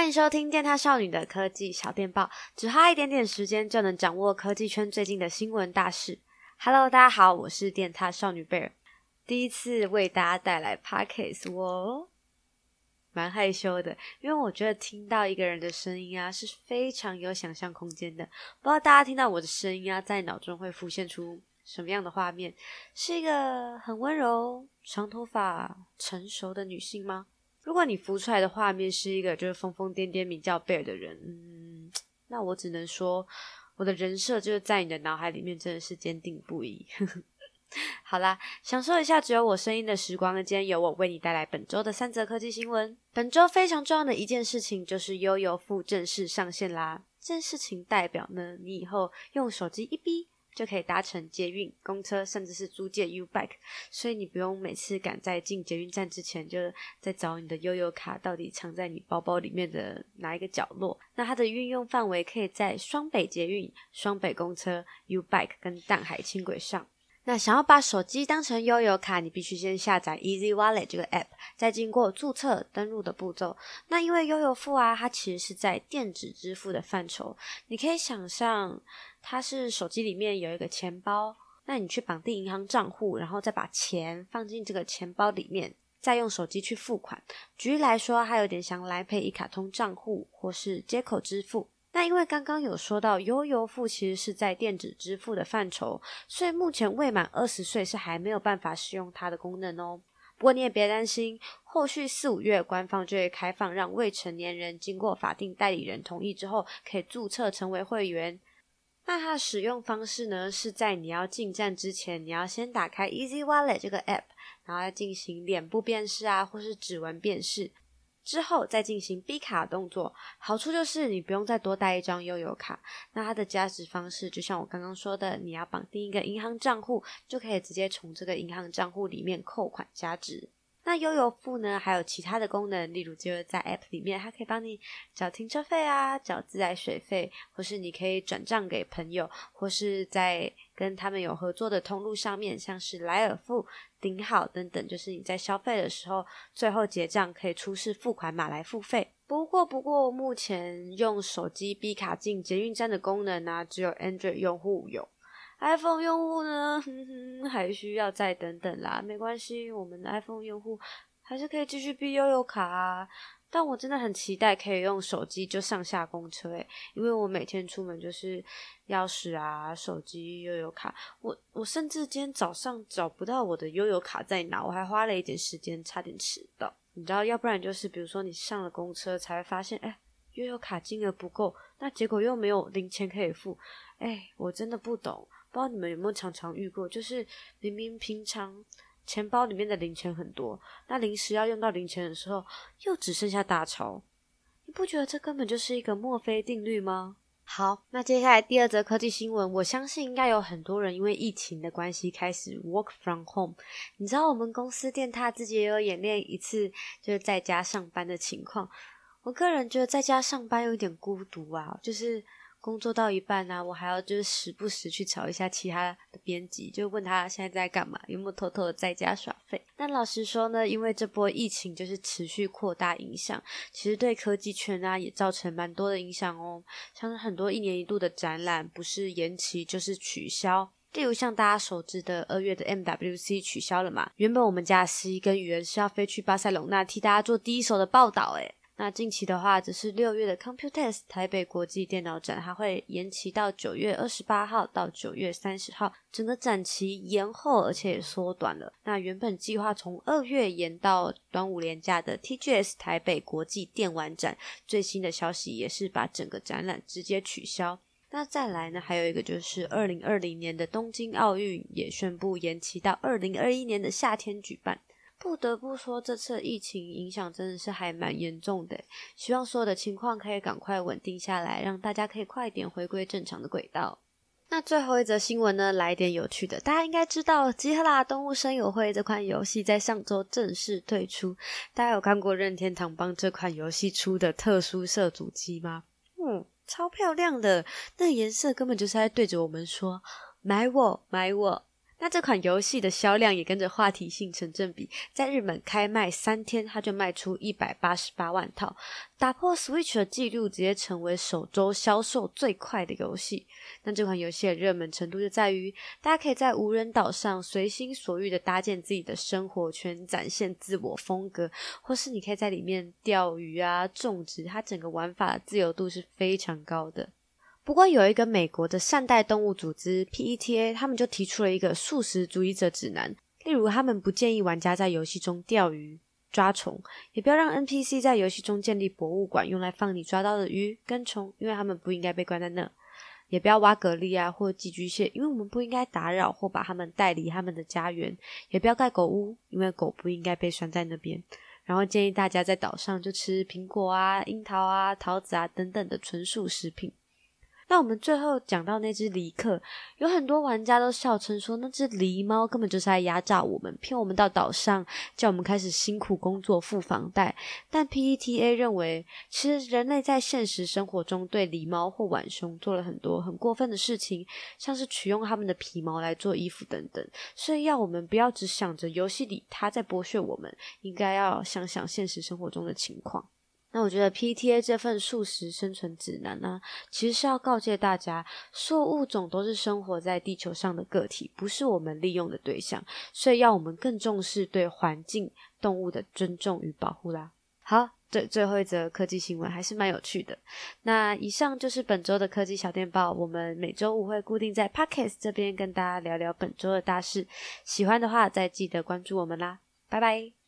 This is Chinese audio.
欢迎收听电獭少女的科技小电报，只花一点点时间就能掌握科技圈最近的新闻大事。Hello，大家好，我是电獭少女贝尔，第一次为大家带来 Podcast，我蛮害羞的，因为我觉得听到一个人的声音啊是非常有想象空间的。不知道大家听到我的声音啊，在脑中会浮现出什么样的画面？是一个很温柔、长头发、成熟的女性吗？如果你浮出来的画面是一个就是疯疯癫癫名叫贝尔的人，嗯，那我只能说我的人设就是在你的脑海里面真的是坚定不移。好啦，享受一下只有我声音的时光，今天由我为你带来本周的三则科技新闻。本周非常重要的一件事情就是悠游付正式上线啦，这件事情代表呢，你以后用手机一逼。就可以搭乘捷运、公车，甚至是租借 U-Bike，所以你不用每次赶在进捷运站之前，就在找你的悠游卡到底藏在你包包里面的哪一个角落。那它的运用范围可以在双北捷运、双北公车、U-Bike 跟淡海轻轨上。那想要把手机当成悠游卡，你必须先下载 Easy Wallet 这个 App，再经过注册登录的步骤。那因为悠游付啊，它其实是在电子支付的范畴，你可以想象它是手机里面有一个钱包，那你去绑定银行账户，然后再把钱放进这个钱包里面，再用手机去付款。举例来说，它有点像来配一卡通账户或是街口支付。那因为刚刚有说到悠游付其实是在电子支付的范畴，所以目前未满二十岁是还没有办法使用它的功能哦。不过你也别担心，后续四五月官方就会开放，让未成年人经过法定代理人同意之后，可以注册成为会员。那它使用方式呢，是在你要进站之前，你要先打开 Easy Wallet 这个 App，然后要进行脸部辨识啊，或是指纹辨识。之后再进行 B 卡动作，好处就是你不用再多带一张悠游卡。那它的加值方式，就像我刚刚说的，你要绑定一个银行账户，就可以直接从这个银行账户里面扣款加值。那悠游付呢，还有其他的功能，例如就是在 App 里面，它可以帮你缴停车费啊，缴自来水费，或是你可以转账给朋友，或是在跟他们有合作的通路上面，像是莱尔富、顶好等等，就是你在消费的时候，最后结账可以出示付款码来付费。不过，不过目前用手机 B 卡进捷运站的功能呢、只有 Android 用户有。iPhone 用户呢，哼哼，还需要再等等啦。没关系，我们的 iPhone 用户还是可以继续 B 悠游卡。但我真的很期待可以用手机就上下公车诶，因为我每天出门就是钥匙啊、手机、悠游卡。我我甚至今天早上找不到我的悠游卡在哪，我还花了一点时间，差点迟到。你知道，要不然就是比如说你上了公车才会发现，哎，悠游卡金额不够，那结果又没有零钱可以付。哎，我真的不懂。不知道你们有没有常常遇过，就是明明平常钱包里面的零钱很多，那临时要用到零钱的时候，又只剩下大钞。你不觉得这根本就是一个墨菲定律吗？好，那接下来第二则科技新闻，我相信应该有很多人因为疫情的关系开始 work from home。你知道我们公司电塔自己也有演练一次，就是在家上班的情况。我个人觉得在家上班有点孤独啊，就是。工作到一半呢、我还要就是时不时去找一下其他的编辑，就问他现在在干嘛，有没有偷偷的在家耍废。但老实说呢，因为这波疫情就是持续扩大影响，其实对科技圈啊也造成蛮多的影响哦。像是很多一年一度的展览，不是延期就是取消。例如像大家熟知的二月的 MWC 取消了嘛，原本我们家 C 跟宇恩是要飞去巴塞隆纳替大家做第一手的报道，诶那近期的话，只是六月的 Computex 台北国际电脑展，它会延期到九月二十八号到九月三十号，整个展期延后，而且也缩短了。那原本计划从二月延到端午连假的 TGS 台北国际电玩展，最新的消息也是把整个展览直接取消。那再来呢，还有一个就是二零二零年的东京奥运也宣布延期到二零二一年的夏天举办。不得不说，这次疫情影响真的是还蛮严重的。希望所有的情况可以赶快稳定下来，让大家可以快点回归正常的轨道。那最后一则新闻呢，来一点有趣的。大家应该知道，《集合啦动物森友会》这款游戏在上周正式推出。大家有看过任天堂帮这款游戏出的特殊色主机吗？嗯，超漂亮的，那颜色根本就是在对着我们说：“买我，买我。”那这款游戏的销量也跟着话题性成正比，在日本开卖三天，它就卖出一百八十八万套，打破 Switch 的记录，直接成为首周销售最快的游戏。那这款游戏的热门程度就在于，大家可以在无人岛上随心所欲的搭建自己的生活圈，展现自我风格，或是你可以在里面钓鱼啊、种植，它整个玩法的自由度是非常高的。不过，有一个美国的善待动物组织 PETA，他们就提出了一个素食主义者指南。例如，他们不建议玩家在游戏中钓鱼、抓虫，也不要让 NPC 在游戏中建立博物馆，用来放你抓到的鱼跟虫，因为他们不应该被关在那。也不要挖蛤蜊啊，或寄居蟹，因为我们不应该打扰或把他们带离他们的家园。也不要盖狗屋，因为狗不应该被拴在那边。然后建议大家在岛上就吃苹果啊、樱桃啊、桃子啊等等的纯素食品。那我们最后讲到那只狸克，有很多玩家都笑称说，那只狸猫根本就是在压榨我们，骗我们到岛上，叫我们开始辛苦工作付房贷。但 PETA 认为，其实人类在现实生活中对狸猫或浣熊做了很多很过分的事情，像是取用它们的皮毛来做衣服等等。所以要我们不要只想着游戏里它在剥削我们，应该要想想现实生活中的情况。那我觉得 PTA 这份素食生存指南呢，其实是要告诫大家，所有物种都是生活在地球上的个体，不是我们利用的对象，所以要我们更重视对环境、动物的尊重与保护啦。好，最最后一则科技新闻还是蛮有趣的。那以上就是本周的科技小电报，我们每周五会固定在 Podcast 这边跟大家聊聊本周的大事。喜欢的话，再记得关注我们啦，拜拜。